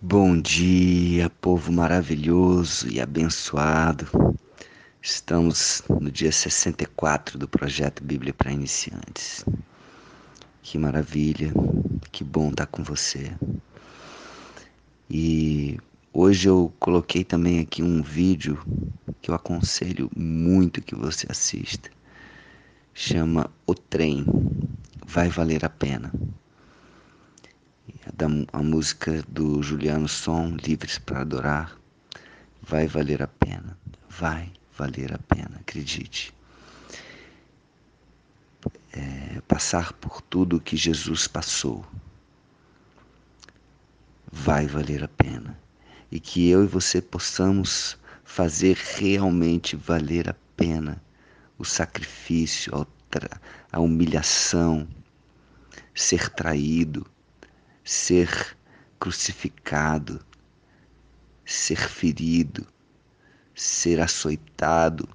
Bom dia, povo maravilhoso e abençoado. Estamos no dia 64 do projeto Bíblia para Iniciantes. Que maravilha, que bom estar com você. E hoje eu coloquei também aqui um vídeo que eu aconselho muito que você assista. Chama O Trem, Vai Valer a Pena da a música do Juliano Som, Livres para Adorar, vai valer a pena, vai valer a pena, acredite. É, passar por tudo que Jesus passou vai valer a pena e que eu e você possamos fazer realmente valer a pena o sacrifício, a humilhação, ser traído ser crucificado, ser ferido, ser açoitado,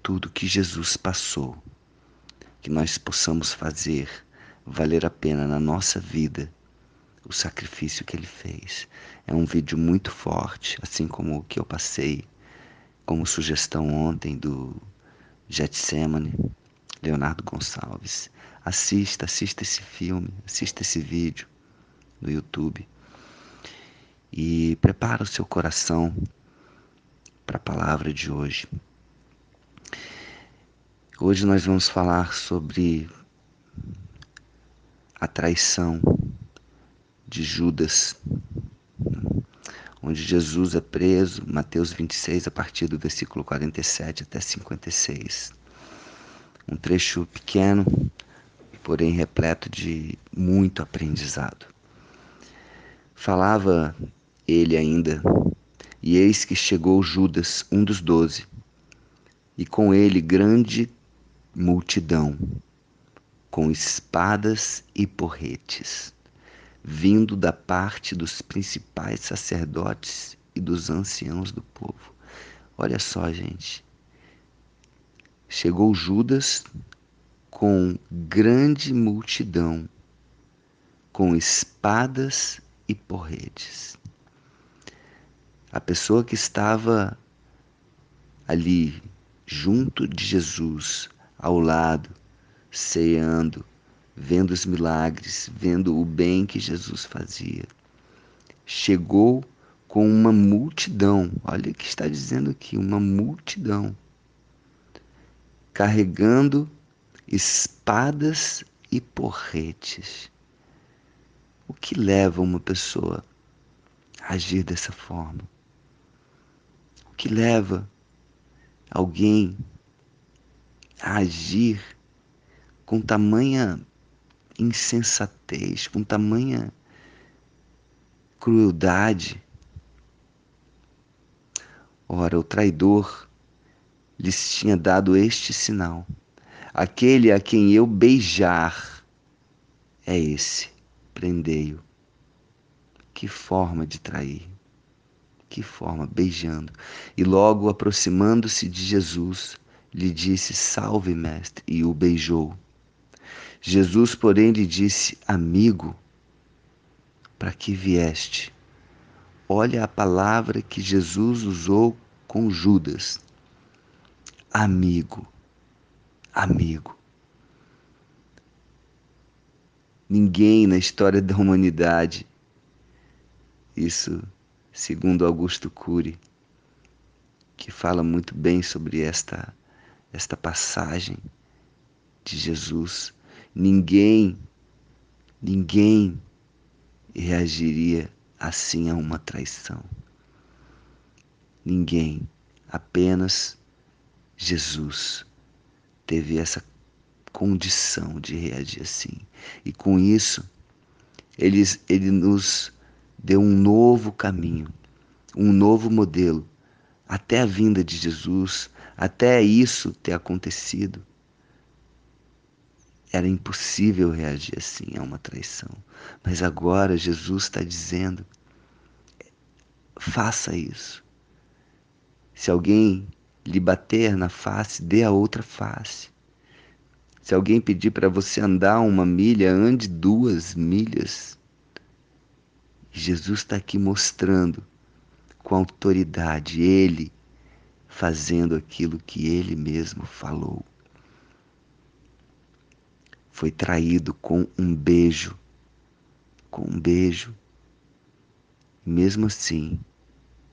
tudo que Jesus passou, que nós possamos fazer valer a pena na nossa vida o sacrifício que ele fez. É um vídeo muito forte, assim como o que eu passei como sugestão ontem do Getsemane, Leonardo Gonçalves. Assista, assista esse filme, assista esse vídeo no YouTube. E prepara o seu coração para a palavra de hoje. Hoje nós vamos falar sobre a traição de Judas, onde Jesus é preso, Mateus 26, a partir do versículo 47 até 56. Um trecho pequeno, porém repleto de muito aprendizado. Falava ele ainda, e eis que chegou Judas, um dos doze, e com ele grande multidão, com espadas e porretes, vindo da parte dos principais sacerdotes e dos anciãos do povo. Olha só, gente. Chegou Judas com grande multidão, com espadas e porretes. A pessoa que estava ali junto de Jesus, ao lado, ceando, vendo os milagres, vendo o bem que Jesus fazia, chegou com uma multidão, olha o que está dizendo aqui, uma multidão, carregando espadas e porretes. O que leva uma pessoa a agir dessa forma? O que leva alguém a agir com tamanha insensatez, com tamanha crueldade? Ora, o traidor lhes tinha dado este sinal: aquele a quem eu beijar é esse prendei-o. Que forma de trair. Que forma, beijando. E logo aproximando-se de Jesus, lhe disse: Salve, mestre, e o beijou. Jesus, porém, lhe disse: Amigo, para que vieste? Olha a palavra que Jesus usou com Judas. Amigo, amigo. Ninguém na história da humanidade, isso segundo Augusto Cury, que fala muito bem sobre esta, esta passagem de Jesus, ninguém, ninguém reagiria assim a uma traição. Ninguém, apenas Jesus teve essa condição de reagir assim. E com isso, ele, ele nos deu um novo caminho, um novo modelo, até a vinda de Jesus, até isso ter acontecido. Era impossível reagir assim a uma traição. Mas agora Jesus está dizendo: faça isso. Se alguém lhe bater na face, dê a outra face. Se alguém pedir para você andar uma milha, ande duas milhas. Jesus está aqui mostrando com autoridade, ele fazendo aquilo que ele mesmo falou. Foi traído com um beijo, com um beijo. Mesmo assim,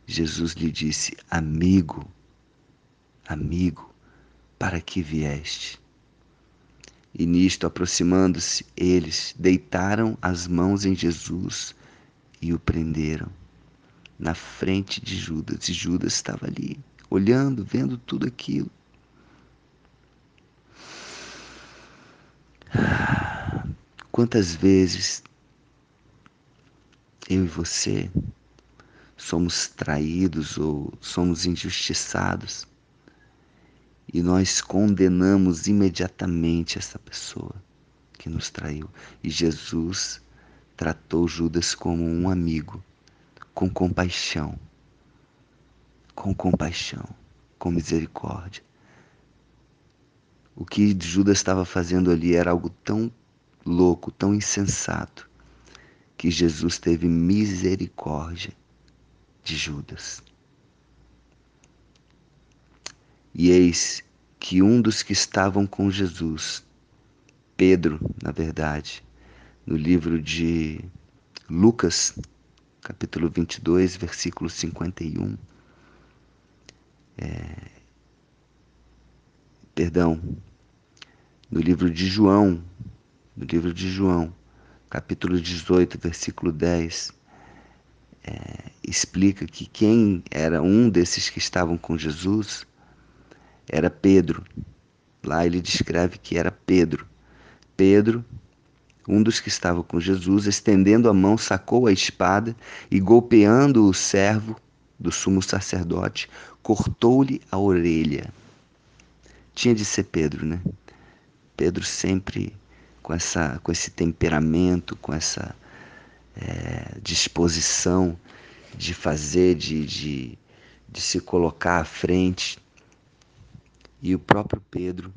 Jesus lhe disse: Amigo, amigo, para que vieste? E nisto, aproximando-se, eles deitaram as mãos em Jesus e o prenderam na frente de Judas. E Judas estava ali, olhando, vendo tudo aquilo. Quantas vezes eu e você somos traídos ou somos injustiçados e nós condenamos imediatamente essa pessoa que nos traiu. E Jesus tratou Judas como um amigo, com compaixão, com compaixão, com misericórdia. O que Judas estava fazendo ali era algo tão louco, tão insensato, que Jesus teve misericórdia de Judas. E eis que um dos que estavam com Jesus, Pedro, na verdade, no livro de Lucas, capítulo 22, versículo 51, é, perdão, no livro de João, no livro de João, capítulo 18, versículo 10, é, explica que quem era um desses que estavam com Jesus era Pedro. Lá ele descreve que era Pedro. Pedro, um dos que estava com Jesus, estendendo a mão, sacou a espada e, golpeando o servo do sumo sacerdote, cortou-lhe a orelha. Tinha de ser Pedro, né? Pedro sempre com, essa, com esse temperamento, com essa é, disposição de fazer, de, de, de se colocar à frente. E o próprio Pedro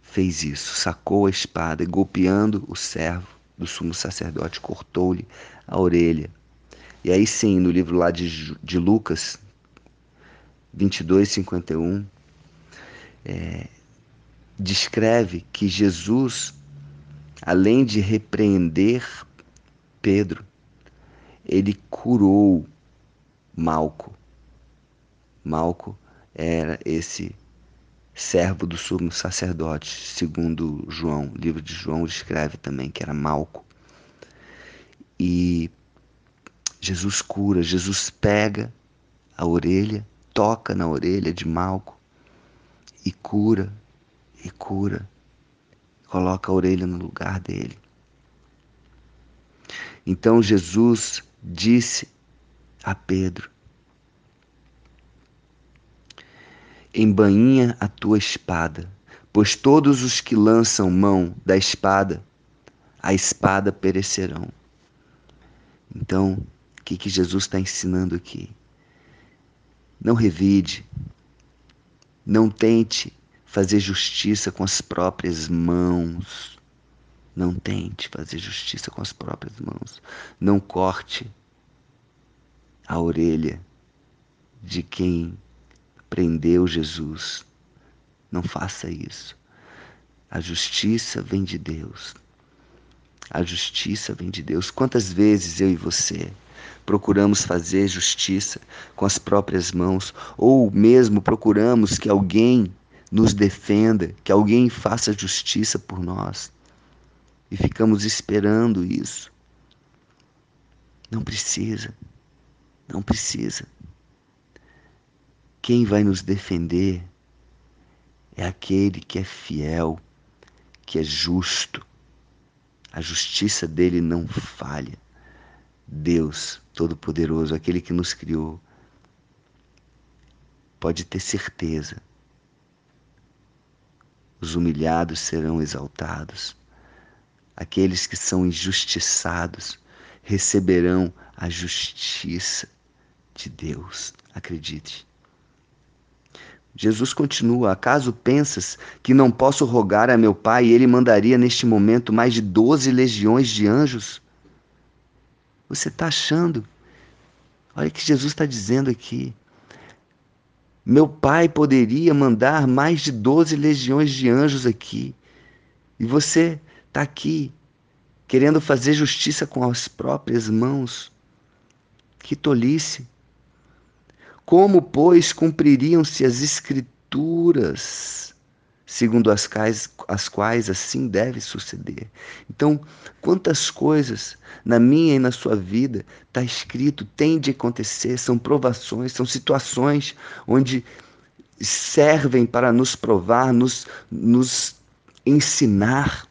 fez isso, sacou a espada e, golpeando o servo do sumo sacerdote, cortou-lhe a orelha. E aí sim, no livro lá de, de Lucas 22, 51, é, descreve que Jesus, além de repreender Pedro, ele curou Malco. Malco era esse servo do sumo sacerdote, segundo João. O livro de João escreve também que era Malco. E Jesus cura, Jesus pega a orelha, toca na orelha de Malco e cura, e cura, coloca a orelha no lugar dele. Então Jesus disse a Pedro: Embainha a tua espada, pois todos os que lançam mão da espada, a espada perecerão. Então, o que, que Jesus está ensinando aqui? Não revide, não tente fazer justiça com as próprias mãos não tente fazer justiça com as próprias mãos. Não corte a orelha de quem prendeu Jesus. Não faça isso. A justiça vem de Deus. A justiça vem de Deus. Quantas vezes eu e você procuramos fazer justiça com as próprias mãos, ou mesmo procuramos que alguém nos defenda, que alguém faça justiça por nós e ficamos esperando isso. Não precisa, não precisa. Quem vai nos defender é aquele que é fiel, que é justo. A justiça dele não falha. Deus Todo-Poderoso, aquele que nos criou, pode ter certeza. Os humilhados serão exaltados Aqueles que são injustiçados receberão a justiça de Deus. Acredite. Jesus continua: Acaso pensas que não posso rogar a meu Pai e ele mandaria neste momento mais de doze legiões de anjos? você está achando? Olha o que Jesus está dizendo aqui. Meu pai poderia mandar mais de 12 legiões de anjos aqui. E você está aqui querendo fazer justiça com as próprias mãos. Que tolice! Como, pois, cumpririam-se as Escrituras, segundo as quais, as quais assim deve suceder? Então, quantas coisas na minha e na sua vida está escrito, tem de acontecer, são provações, são situações onde servem para nos provar, nos, nos ensinar.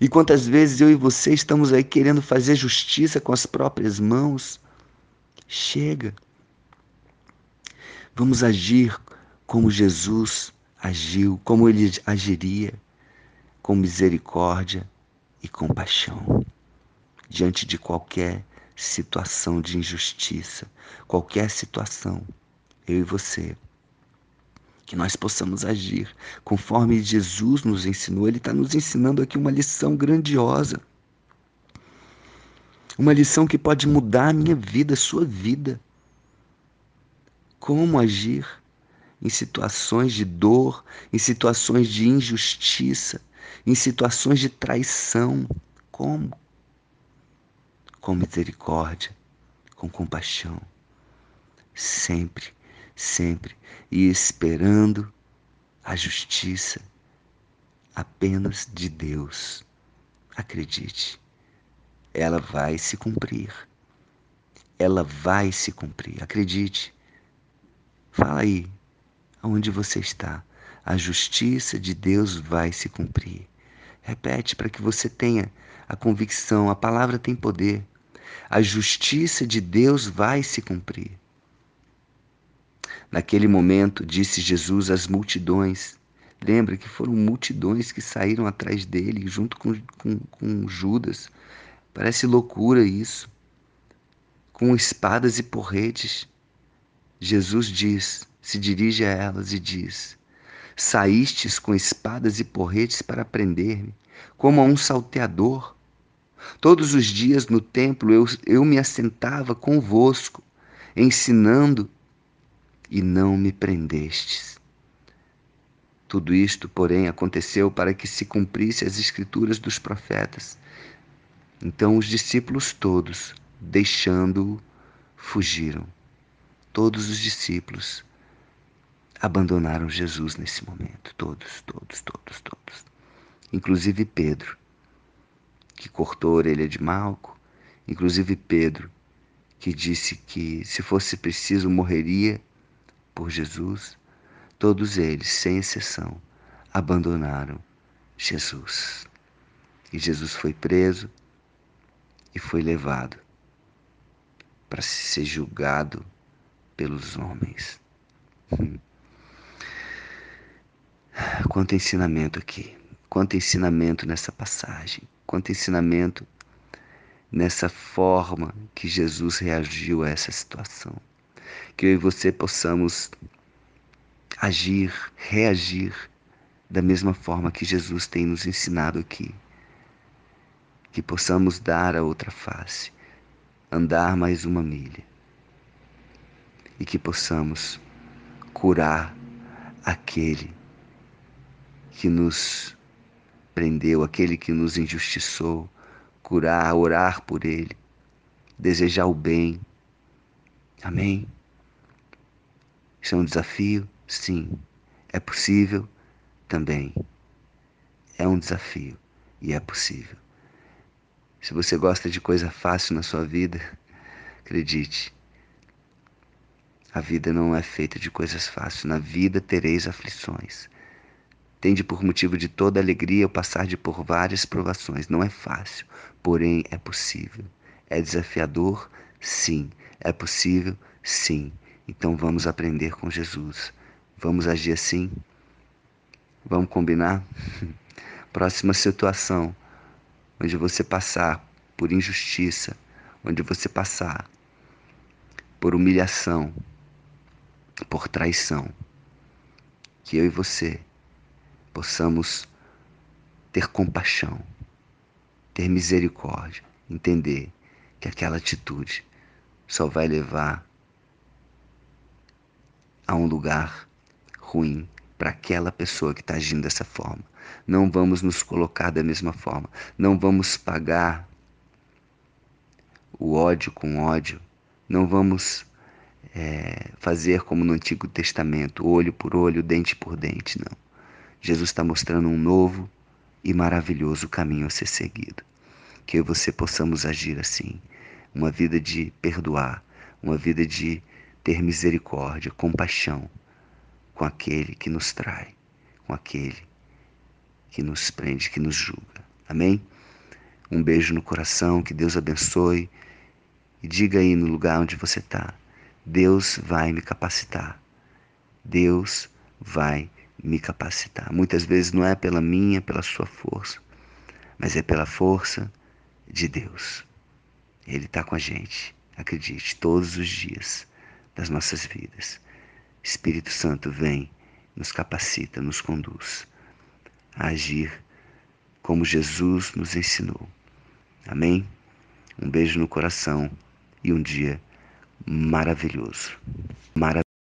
E quantas vezes eu e você estamos aí querendo fazer justiça com as próprias mãos? Chega. Vamos agir como Jesus agiu, como ele agiria, com misericórdia e compaixão, diante de qualquer situação de injustiça, qualquer situação, eu e você. Que nós possamos agir conforme Jesus nos ensinou. Ele está nos ensinando aqui uma lição grandiosa. Uma lição que pode mudar a minha vida, a sua vida como agir em situações de dor, em situações de injustiça, em situações de traição. Como? Com misericórdia, com compaixão. Sempre, sempre. E esperando a justiça apenas de Deus. Acredite, ela vai se cumprir. Ela vai se cumprir. Acredite. Fala aí, aonde você está. A justiça de Deus vai se cumprir. Repete para que você tenha a convicção, a palavra tem poder. A justiça de Deus vai se cumprir. Naquele momento, disse Jesus às multidões. Lembra que foram multidões que saíram atrás dele, junto com, com, com Judas. Parece loucura isso. Com espadas e porretes. Jesus diz, se dirige a elas e diz: Saístes com espadas e porretes para prender-me, como a um salteador. Todos os dias no templo eu, eu me assentava convosco, ensinando, e não me prendestes. Tudo isto, porém, aconteceu para que se cumprisse as escrituras dos profetas. Então os discípulos todos, deixando-o, fugiram todos os discípulos abandonaram Jesus nesse momento. Todos, todos, todos, todos. Inclusive Pedro, que cortou a orelha de Malco. Inclusive Pedro, que disse que se fosse preciso morreria por Jesus. Todos eles, sem exceção, abandonaram Jesus. E Jesus foi preso e foi levado para ser julgado pelos homens. Quanto ensinamento aqui, quanto ensinamento nessa passagem, quanto ensinamento nessa forma que Jesus reagiu a essa situação. Que eu e você possamos agir, reagir da mesma forma que Jesus tem nos ensinado aqui. Que possamos dar a outra face, andar mais uma milha e que possamos curar aquele que nos prendeu, aquele que nos injustiçou, curar, orar por ele, desejar o bem. Amém? Isso é um desafio? Sim. É possível? Também. É um desafio e é possível. Se você gosta de coisa fácil na sua vida, acredite, a vida não é feita de coisas fáceis. Na vida tereis aflições. Tende por motivo de toda alegria o passar de por várias provações. Não é fácil, porém é possível. É desafiador? Sim. É possível? Sim. Então vamos aprender com Jesus. Vamos agir assim? Vamos combinar? Próxima situação onde você passar por injustiça, onde você passar por humilhação, por traição. Que eu e você possamos ter compaixão, ter misericórdia, entender que aquela atitude só vai levar a um lugar ruim para aquela pessoa que está agindo dessa forma. Não vamos nos colocar da mesma forma. Não vamos pagar o ódio com ódio. Não vamos é, fazer como no Antigo Testamento, olho por olho, dente por dente. Não. Jesus está mostrando um novo e maravilhoso caminho a ser seguido. Que eu e você possamos agir assim. Uma vida de perdoar, uma vida de ter misericórdia, compaixão com aquele que nos trai, com aquele que nos prende, que nos julga. Amém? Um beijo no coração, que Deus abençoe. E diga aí no lugar onde você está: Deus vai me capacitar. Deus vai me capacitar. Muitas vezes não é pela minha, pela sua força, mas é pela força de Deus. Ele está com a gente, acredite, todos os dias das nossas vidas. Espírito Santo vem, nos capacita, nos conduz a agir como Jesus nos ensinou. Amém? Um beijo no coração e um dia maravilhoso. Maravilhoso.